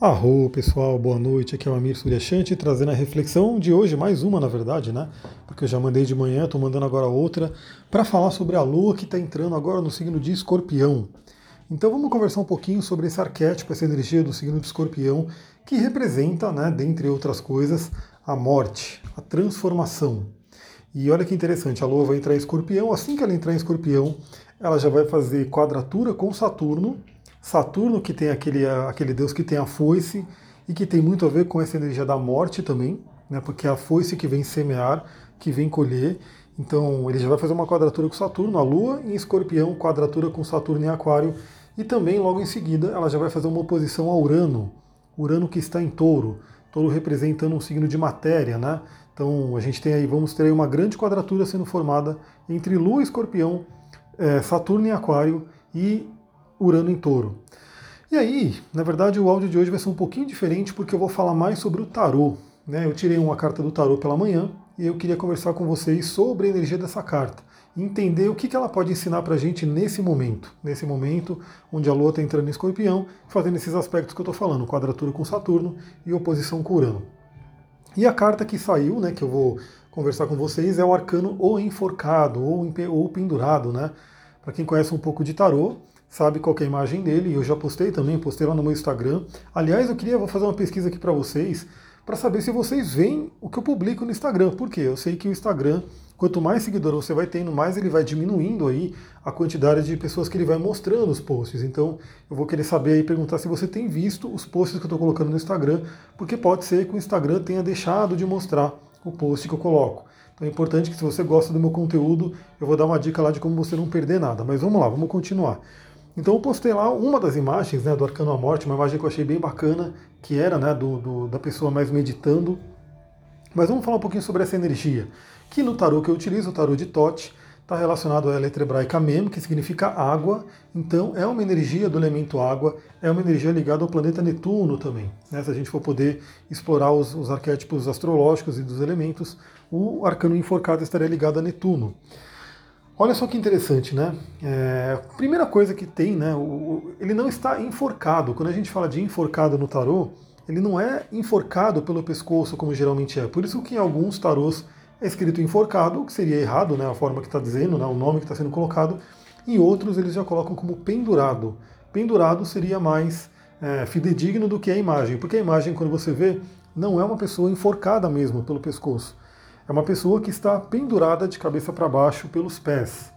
Arro, pessoal, boa noite. Aqui é o Amir Suryashanti trazendo a reflexão de hoje, mais uma na verdade, né? Porque eu já mandei de manhã, estou mandando agora outra, para falar sobre a lua que está entrando agora no signo de Escorpião. Então vamos conversar um pouquinho sobre esse arquétipo, essa energia do signo de Escorpião, que representa, né, dentre outras coisas, a morte, a transformação. E olha que interessante, a lua vai entrar em Escorpião, assim que ela entrar em Escorpião, ela já vai fazer quadratura com Saturno Saturno, que tem aquele, aquele deus que tem a foice e que tem muito a ver com essa energia da morte também, né, porque é a foice que vem semear, que vem colher. Então ele já vai fazer uma quadratura com Saturno, a Lua em Escorpião, quadratura com Saturno em Aquário, e também logo em seguida ela já vai fazer uma oposição a Urano, Urano que está em Touro, Touro representando um signo de matéria, né? Então a gente tem aí, vamos ter aí uma grande quadratura sendo formada entre Lua e Escorpião, é, Saturno em Aquário e Urano em Touro. E aí, na verdade, o áudio de hoje vai ser um pouquinho diferente porque eu vou falar mais sobre o tarô. Né? Eu tirei uma carta do tarô pela manhã e eu queria conversar com vocês sobre a energia dessa carta. Entender o que ela pode ensinar para a gente nesse momento. Nesse momento onde a Lua está entrando em escorpião, fazendo esses aspectos que eu estou falando, quadratura com Saturno e oposição com Urano. E a carta que saiu, né, que eu vou conversar com vocês, é o arcano ou enforcado ou, ou pendurado, né? Para quem conhece um pouco de tarô, sabe qual é a imagem dele, eu já postei também, postei lá no meu Instagram. Aliás, eu queria vou fazer uma pesquisa aqui para vocês, para saber se vocês veem o que eu publico no Instagram. Por quê? Eu sei que o Instagram, quanto mais seguidor você vai tendo, mais ele vai diminuindo aí a quantidade de pessoas que ele vai mostrando os posts. Então, eu vou querer saber e perguntar se você tem visto os posts que eu estou colocando no Instagram, porque pode ser que o Instagram tenha deixado de mostrar o post que eu coloco. Então é importante que se você gosta do meu conteúdo, eu vou dar uma dica lá de como você não perder nada. Mas vamos lá, vamos continuar. Então eu postei lá uma das imagens né, do Arcano à Morte, uma imagem que eu achei bem bacana, que era né, do, do, da pessoa mais meditando. Mas vamos falar um pouquinho sobre essa energia, que no tarô que eu utilizo, o tarô de Tote, está relacionado à letra hebraica Mem, que significa água. Então é uma energia do elemento água, é uma energia ligada ao planeta Netuno também. Né? Se a gente for poder explorar os, os arquétipos astrológicos e dos elementos, o arcano enforcado estaria ligado a Netuno. Olha só que interessante, né? É, primeira coisa que tem, né? O, ele não está enforcado. Quando a gente fala de enforcado no tarô, ele não é enforcado pelo pescoço como geralmente é. Por isso que em alguns tarôs é escrito enforcado, que seria errado, né? A forma que está dizendo, né? o nome que está sendo colocado. Em outros eles já colocam como pendurado. Pendurado seria mais é, fidedigno do que a imagem, porque a imagem, quando você vê, não é uma pessoa enforcada mesmo pelo pescoço é uma pessoa que está pendurada de cabeça para baixo pelos pés.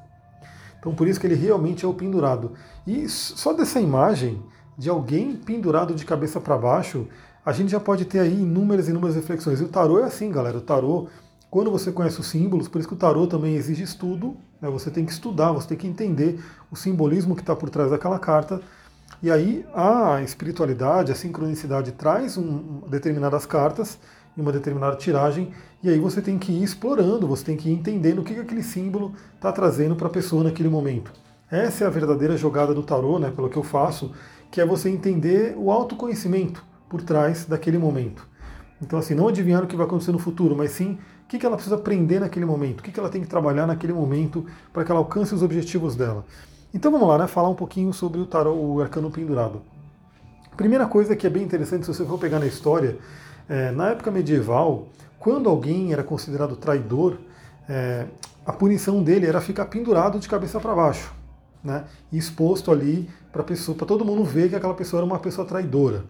Então por isso que ele realmente é o pendurado. E só dessa imagem de alguém pendurado de cabeça para baixo, a gente já pode ter aí inúmeras e inúmeras reflexões. E o tarô é assim, galera. O tarô, quando você conhece os símbolos, por isso que o tarô também exige estudo, né? você tem que estudar, você tem que entender o simbolismo que está por trás daquela carta. E aí a espiritualidade, a sincronicidade traz um, determinadas cartas em uma determinada tiragem, e aí você tem que ir explorando, você tem que ir entendendo o que, que aquele símbolo está trazendo para a pessoa naquele momento. Essa é a verdadeira jogada do tarô, né, pelo que eu faço, que é você entender o autoconhecimento por trás daquele momento. Então, assim, não adivinhar o que vai acontecer no futuro, mas sim o que, que ela precisa aprender naquele momento, o que, que ela tem que trabalhar naquele momento para que ela alcance os objetivos dela. Então vamos lá, né, falar um pouquinho sobre o tarô, o arcano pendurado. Primeira coisa que é bem interessante, se você for pegar na história, é, na época medieval, quando alguém era considerado traidor, é, a punição dele era ficar pendurado de cabeça para baixo, né? Exposto ali para pessoa, para todo mundo ver que aquela pessoa era uma pessoa traidora.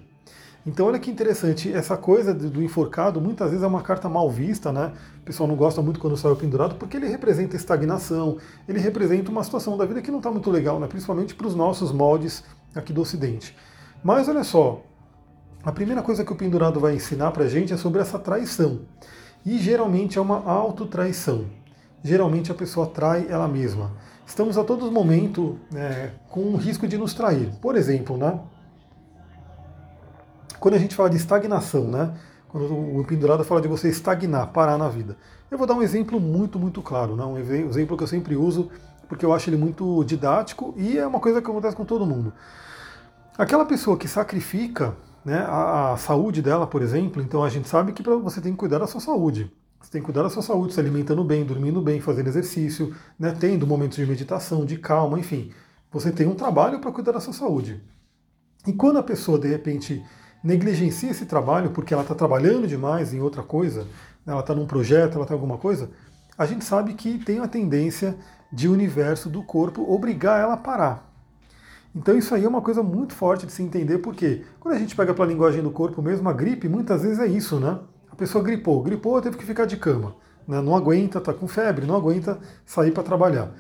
Então olha que interessante, essa coisa do enforcado muitas vezes é uma carta mal vista, né? O pessoal não gosta muito quando sai o pendurado, porque ele representa estagnação, ele representa uma situação da vida que não está muito legal, né? principalmente para os nossos moldes aqui do Ocidente. Mas olha só, a primeira coisa que o pendurado vai ensinar para a gente é sobre essa traição. E geralmente é uma autotraição. Geralmente a pessoa trai ela mesma. Estamos a todo momento né, com um risco de nos trair. Por exemplo, né, quando a gente fala de estagnação, né, quando o pendurado fala de você estagnar, parar na vida. Eu vou dar um exemplo muito, muito claro, né, um exemplo que eu sempre uso porque eu acho ele muito didático e é uma coisa que acontece com todo mundo. Aquela pessoa que sacrifica né, a, a, saúde dela, por exemplo. Então a gente sabe que você tem que cuidar da sua saúde. Você tem que cuidar da sua saúde, se alimentando bem, dormindo bem, fazendo exercício, né, tendo momentos de meditação, de calma, enfim. Você tem um trabalho para cuidar da sua saúde. E quando a pessoa, de repente, negligencia esse trabalho porque ela está trabalhando demais em outra coisa, né, ela está num projeto, ela está em alguma coisa, a gente sabe que tem a tendência de o universo do corpo obrigar ela a parar. Então isso aí é uma coisa muito forte de se entender, porque quando a gente pega para a linguagem do corpo mesmo, a gripe muitas vezes é isso, né? A pessoa gripou, gripou, teve que ficar de cama, né? não aguenta, está com febre, não aguenta sair para trabalhar.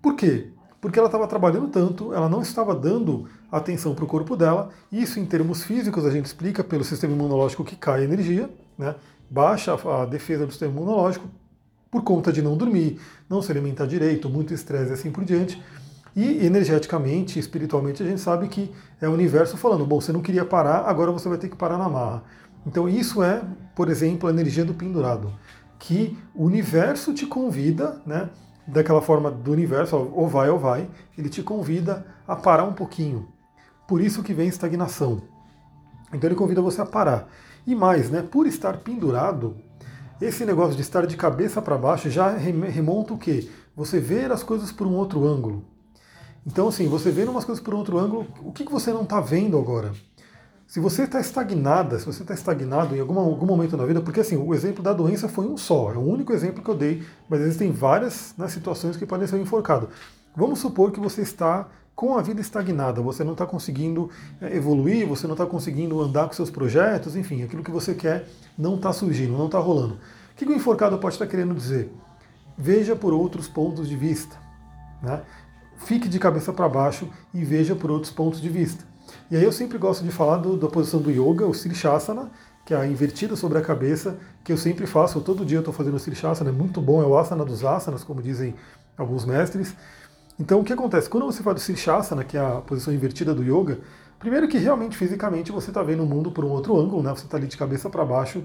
Por quê? Porque ela estava trabalhando tanto, ela não estava dando atenção para o corpo dela. Isso, em termos físicos, a gente explica pelo sistema imunológico que cai a energia, né? baixa a defesa do sistema imunológico por conta de não dormir, não se alimentar direito, muito estresse e assim por diante. E energeticamente, espiritualmente, a gente sabe que é o universo falando: bom, você não queria parar, agora você vai ter que parar na marra. Então, isso é, por exemplo, a energia do pendurado, que o universo te convida, né, daquela forma do universo, ou vai ou vai, ele te convida a parar um pouquinho. Por isso que vem estagnação. Então, ele convida você a parar. E mais, né, por estar pendurado, esse negócio de estar de cabeça para baixo já remonta o quê? Você ver as coisas por um outro ângulo. Então, assim, você vendo umas coisas por outro ângulo, o que, que você não está vendo agora? Se você está estagnada, se você está estagnado em algum, algum momento na vida, porque assim, o exemplo da doença foi um só, é o único exemplo que eu dei, mas existem várias né, situações que podem ser enforcado. Vamos supor que você está com a vida estagnada, você não está conseguindo é, evoluir, você não está conseguindo andar com seus projetos, enfim, aquilo que você quer não está surgindo, não está rolando. O que o enforcado pode estar querendo dizer? Veja por outros pontos de vista. Né? Fique de cabeça para baixo e veja por outros pontos de vista. E aí eu sempre gosto de falar do, da posição do yoga, o Sirishasana, que é a invertida sobre a cabeça, que eu sempre faço, todo dia eu estou fazendo o Sirishasana, é muito bom, é o asana dos asanas, como dizem alguns mestres. Então o que acontece? Quando você faz o Sirishasana, que é a posição invertida do yoga, primeiro que realmente fisicamente você está vendo o mundo por um outro ângulo, né? você está ali de cabeça para baixo,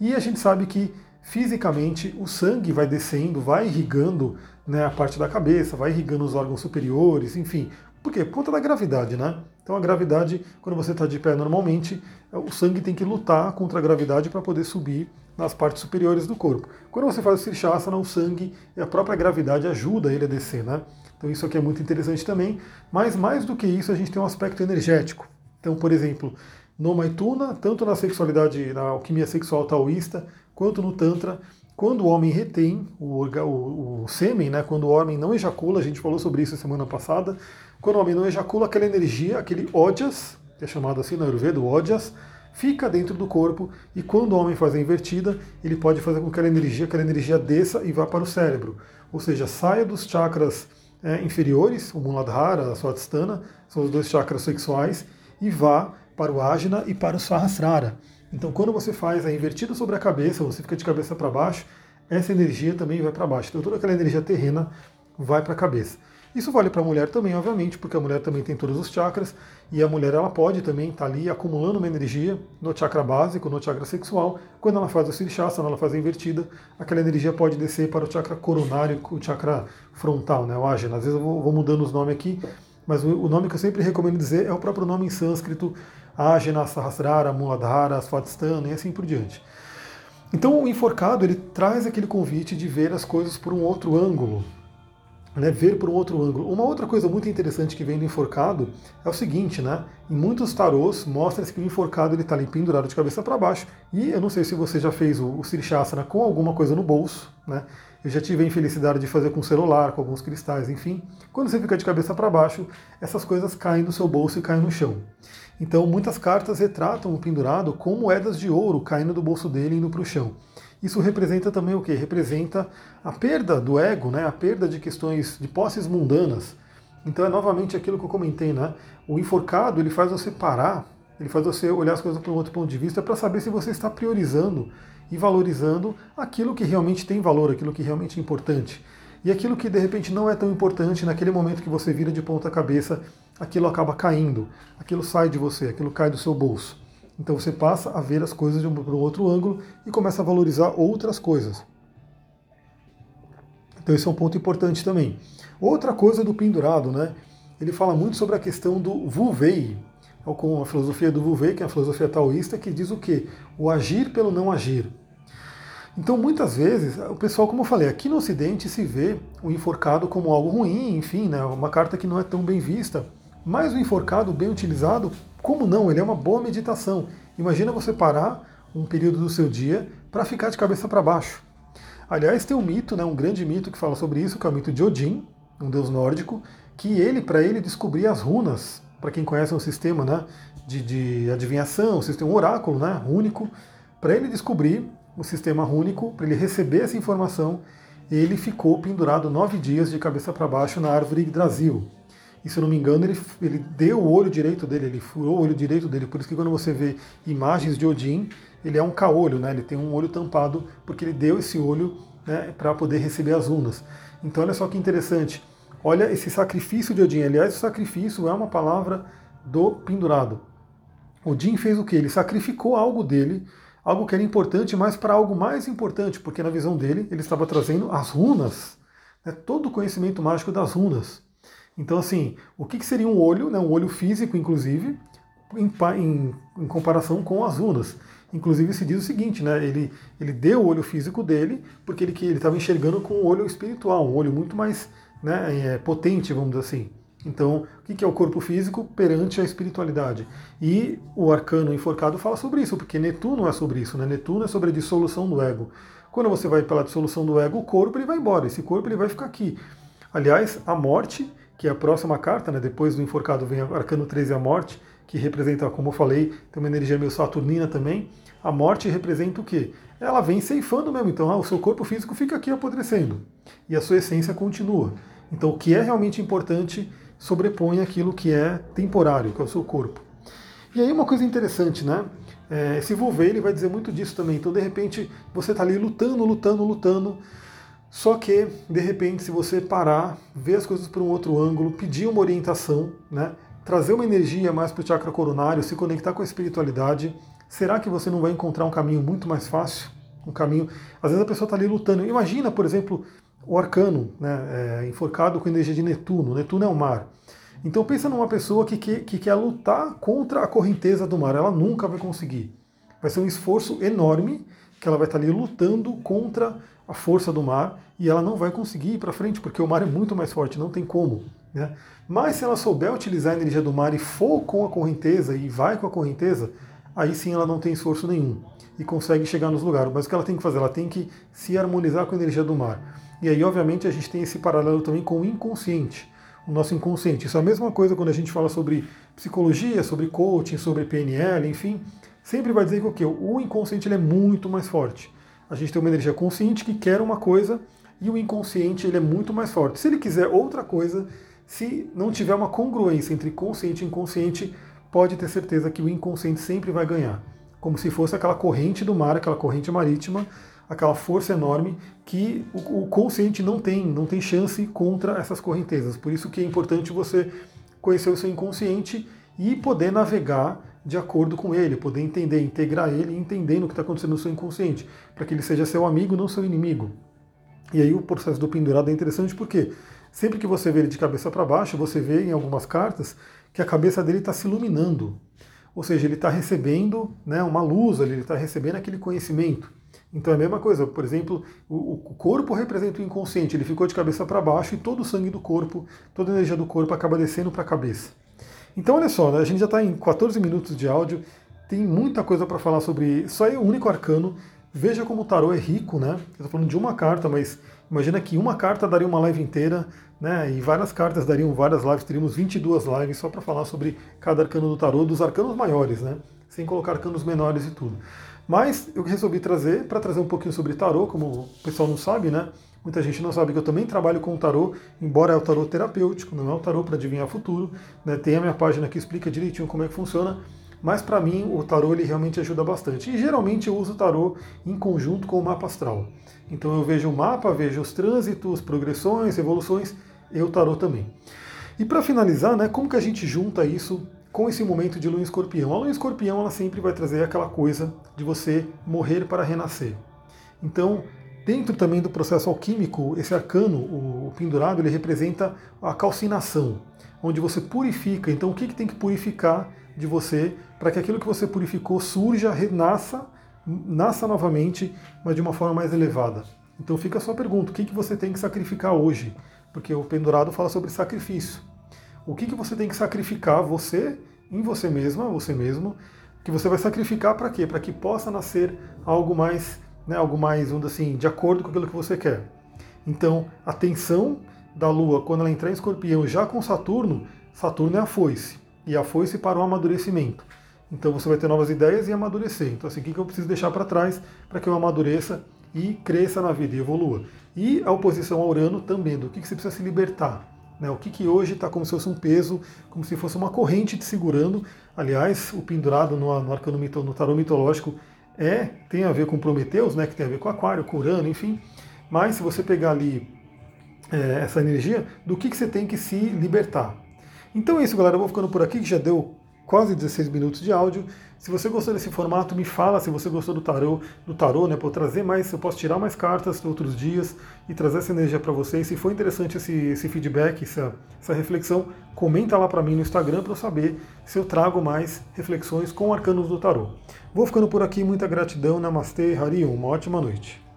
e a gente sabe que fisicamente o sangue vai descendo, vai irrigando né, a parte da cabeça, vai irrigando os órgãos superiores, enfim. Por quê? Por conta da gravidade, né? Então a gravidade, quando você está de pé normalmente, o sangue tem que lutar contra a gravidade para poder subir nas partes superiores do corpo. Quando você faz o Sirshasana, o sangue e a própria gravidade ajuda ele a descer, né? Então isso aqui é muito interessante também, mas mais do que isso a gente tem um aspecto energético. Então, por exemplo, no Maituna, tanto na sexualidade, na alquimia sexual taoísta, quanto no Tantra, quando o homem retém o, o, o sêmen, né, quando o homem não ejacula, a gente falou sobre isso semana passada, quando o homem não ejacula, aquela energia, aquele ódias, que é chamado assim no Ayurveda, ódias, fica dentro do corpo e quando o homem faz a invertida, ele pode fazer com que aquela energia, aquela energia desça e vá para o cérebro. Ou seja, saia dos chakras é, inferiores, o Muladhara, a Swadhisthana, são os dois chakras sexuais, e vá para o Ajna e para o Sahasrara. Então, quando você faz a invertida sobre a cabeça, você fica de cabeça para baixo, essa energia também vai para baixo. Então, toda aquela energia terrena vai para a cabeça. Isso vale para a mulher também, obviamente, porque a mulher também tem todos os chakras e a mulher ela pode também estar tá ali acumulando uma energia no chakra básico, no chakra sexual. Quando ela faz o Sirishasana, ela faz a invertida, aquela energia pode descer para o chakra coronário, o chakra frontal, né, o Ajna. Às vezes eu vou, mudando os nomes aqui, mas o, nome que eu sempre recomendo dizer é o próprio nome em sânscrito Ajna, Sahasrara, Muladhara, Swadhisthana e assim por diante. Então o enforcado ele traz aquele convite de ver as coisas por um outro ângulo, né, ver por um outro ângulo. Uma outra coisa muito interessante que vem do enforcado é o seguinte, né? Em muitos tarôs mostra-se que o enforcado ele está ali pendurado de cabeça para baixo. E eu não sei se você já fez o, o Sirishasana com alguma coisa no bolso, né? Eu já tive a infelicidade de fazer com celular, com alguns cristais, enfim. Quando você fica de cabeça para baixo, essas coisas caem do seu bolso e caem no chão. Então, muitas cartas retratam o pendurado com moedas de ouro caindo do bolso dele e indo para o chão. Isso representa também o que? Representa a perda do ego, né? a perda de questões de posses mundanas. Então é novamente aquilo que eu comentei, né? O enforcado ele faz você parar, ele faz você olhar as coisas por um outro ponto de vista para saber se você está priorizando e valorizando aquilo que realmente tem valor, aquilo que realmente é importante. E aquilo que de repente não é tão importante, naquele momento que você vira de ponta cabeça, aquilo acaba caindo, aquilo sai de você, aquilo cai do seu bolso. Então você passa a ver as coisas de um, um outro ângulo e começa a valorizar outras coisas. Então esse é um ponto importante também. Outra coisa do pendurado, né? Ele fala muito sobre a questão do Vuvei, com a filosofia do Vuvei, que é a filosofia taoísta, que diz o quê? O agir pelo não agir. Então, muitas vezes, o pessoal, como eu falei, aqui no Ocidente se vê o enforcado como algo ruim, enfim, né, uma carta que não é tão bem vista. Mas o enforcado, bem utilizado, como não? Ele é uma boa meditação. Imagina você parar um período do seu dia para ficar de cabeça para baixo. Aliás, tem um mito, né, um grande mito que fala sobre isso, que é o mito de Odin, um deus nórdico, que ele, para ele, descobrir as runas, para quem conhece o sistema né, de, de adivinhação, o sistema oráculo né, único, para ele descobrir o sistema rúnico, para ele receber essa informação, ele ficou pendurado nove dias de cabeça para baixo na árvore Yggdrasil. E se eu não me engano, ele, ele deu o olho direito dele, ele furou o olho direito dele. Por isso que quando você vê imagens de Odin, ele é um caolho, né? ele tem um olho tampado, porque ele deu esse olho né, para poder receber as runas. Então olha só que interessante. Olha esse sacrifício de Odin. Aliás, o sacrifício é uma palavra do pendurado. Odin fez o que? Ele sacrificou algo dele algo que era importante, mas para algo mais importante, porque na visão dele ele estava trazendo as runas, né, todo o conhecimento mágico das runas. Então, assim, o que, que seria um olho, né, um olho físico, inclusive, em, em, em, comparação com as runas? Inclusive se diz o seguinte, né, ele, ele deu o olho físico dele porque ele estava enxergando com um olho espiritual, um olho muito mais né, é, potente, vamos dizer assim. Então, o que é o corpo físico perante a espiritualidade? E o arcano enforcado fala sobre isso, porque Netuno é sobre isso, né? Netuno é sobre a dissolução do ego. Quando você vai pela dissolução do ego, o corpo ele vai embora, esse corpo ele vai ficar aqui. Aliás, a morte, que é a próxima carta, né? depois do enforcado vem arcano 13, a morte, que representa, como eu falei, tem uma energia meio saturnina também. A morte representa o quê? Ela vem ceifando mesmo, então ah, o seu corpo físico fica aqui apodrecendo e a sua essência continua. Então, o que é realmente importante sobrepõe aquilo que é temporário, que é o seu corpo. E aí uma coisa interessante, né? É, esse Volver ele vai dizer muito disso também. Então, de repente, você está ali lutando, lutando, lutando. Só que, de repente, se você parar, ver as coisas por um outro ângulo, pedir uma orientação, né? trazer uma energia mais para o chakra coronário, se conectar com a espiritualidade, será que você não vai encontrar um caminho muito mais fácil? Um caminho. Às vezes a pessoa está ali lutando. Imagina, por exemplo, o arcano, né, é, enforcado com energia de Netuno. Netuno é o mar. Então pensa numa pessoa que, que, que quer lutar contra a correnteza do mar. Ela nunca vai conseguir. Vai ser um esforço enorme que ela vai estar ali lutando contra a força do mar e ela não vai conseguir ir para frente, porque o mar é muito mais forte, não tem como. Né? Mas se ela souber utilizar a energia do mar e for com a correnteza e vai com a correnteza, aí sim ela não tem esforço nenhum e consegue chegar nos lugares. Mas o que ela tem que fazer? Ela tem que se harmonizar com a energia do mar. E aí, obviamente, a gente tem esse paralelo também com o inconsciente, o nosso inconsciente. Isso é a mesma coisa quando a gente fala sobre psicologia, sobre coaching, sobre PNL, enfim. Sempre vai dizer que o quê? O inconsciente ele é muito mais forte. A gente tem uma energia consciente que quer uma coisa e o inconsciente ele é muito mais forte. Se ele quiser outra coisa, se não tiver uma congruência entre consciente e inconsciente, pode ter certeza que o inconsciente sempre vai ganhar. Como se fosse aquela corrente do mar, aquela corrente marítima, aquela força enorme que o, consciente não tem, não tem chance contra essas correntezas. Por isso que é importante você conhecer o seu inconsciente e poder navegar de acordo com ele, poder entender, integrar ele entendendo o que está acontecendo no seu inconsciente, para que ele seja seu amigo, não seu inimigo. E aí o processo do pendurado é interessante porque sempre que você vê ele de cabeça para baixo, você vê em algumas cartas que a cabeça dele está se iluminando. Ou seja, ele está recebendo né, uma luz, ele está recebendo aquele conhecimento. Então é a mesma coisa, por exemplo, o, o corpo representa o inconsciente, ele ficou de cabeça para baixo e todo o sangue do corpo, toda a energia do corpo acaba descendo para a cabeça. Então olha só, né, a gente já está em 14 minutos de áudio, tem muita coisa para falar sobre. Só é o único arcano. Veja como o tarô é rico, né? Eu estou falando de uma carta, mas imagina que uma carta daria uma live inteira, né? E várias cartas dariam várias lives, teríamos 22 lives só para falar sobre cada arcano do tarô, dos arcanos maiores, né? Sem colocar arcanos menores e tudo. Mas eu resolvi trazer, para trazer um pouquinho sobre tarô, como o pessoal não sabe, né? Muita gente não sabe que eu também trabalho com tarô, embora é o tarô terapêutico, não é o tarô para adivinhar futuro. Né? Tem a minha página que explica direitinho como é que funciona, mas para mim o tarô ele realmente ajuda bastante. E geralmente eu uso o tarô em conjunto com o mapa astral. Então eu vejo o mapa, vejo os trânsitos, progressões, evoluções, e o tarô também. E para finalizar, né, como que a gente junta isso com esse momento de lua escorpião. A lua escorpião ela sempre vai trazer aquela coisa de você morrer para renascer. Então, dentro também do processo alquímico, esse arcano, o pendurado, ele representa a calcinação, onde você purifica. Então, o que, que tem que purificar de você para que aquilo que você purificou surja, renasça, nasça novamente, mas de uma forma mais elevada? Então, fica a sua pergunta: o que, que você tem que sacrificar hoje? Porque o pendurado fala sobre sacrifício. o que, que você tem que sacrificar você em você mesma, você mesmo, que você vai sacrificar para quê? Para que possa nascer algo mais, né, algo mais, vamos assim, de acordo com aquilo que você quer. Então, a tensão da Lua, quando ela entrar em escorpião já com Saturno, Saturno é a foice, e a foice para o amadurecimento. Então você vai ter novas ideias e amadurecer. Então, assim, o que eu preciso deixar para trás para que eu amadureça e cresça na vida e evolua? E a oposição ao Urano também, do que você precisa se libertar. Né? O que, que hoje está como se fosse um peso, como se fosse uma corrente te segurando. Aliás, o pendurado no, no arcano mito, no tarô mitológico é tem a ver com Prometeus, né? que tem a ver com Aquário, com Urano, enfim. Mas se você pegar ali é, essa energia, do que, que você tem que se libertar. Então é isso, galera. Eu vou ficando por aqui, que já deu quase 16 minutos de áudio. Se você gostou desse formato, me fala se você gostou do tarô, do tarô, né, para trazer mais, eu posso tirar mais cartas outros dias e trazer essa energia para vocês. Se for interessante esse, esse feedback, essa, essa reflexão, comenta lá para mim no Instagram para eu saber se eu trago mais reflexões com arcanos do tarô. Vou ficando por aqui, muita gratidão, Namastê, Harium, uma ótima noite.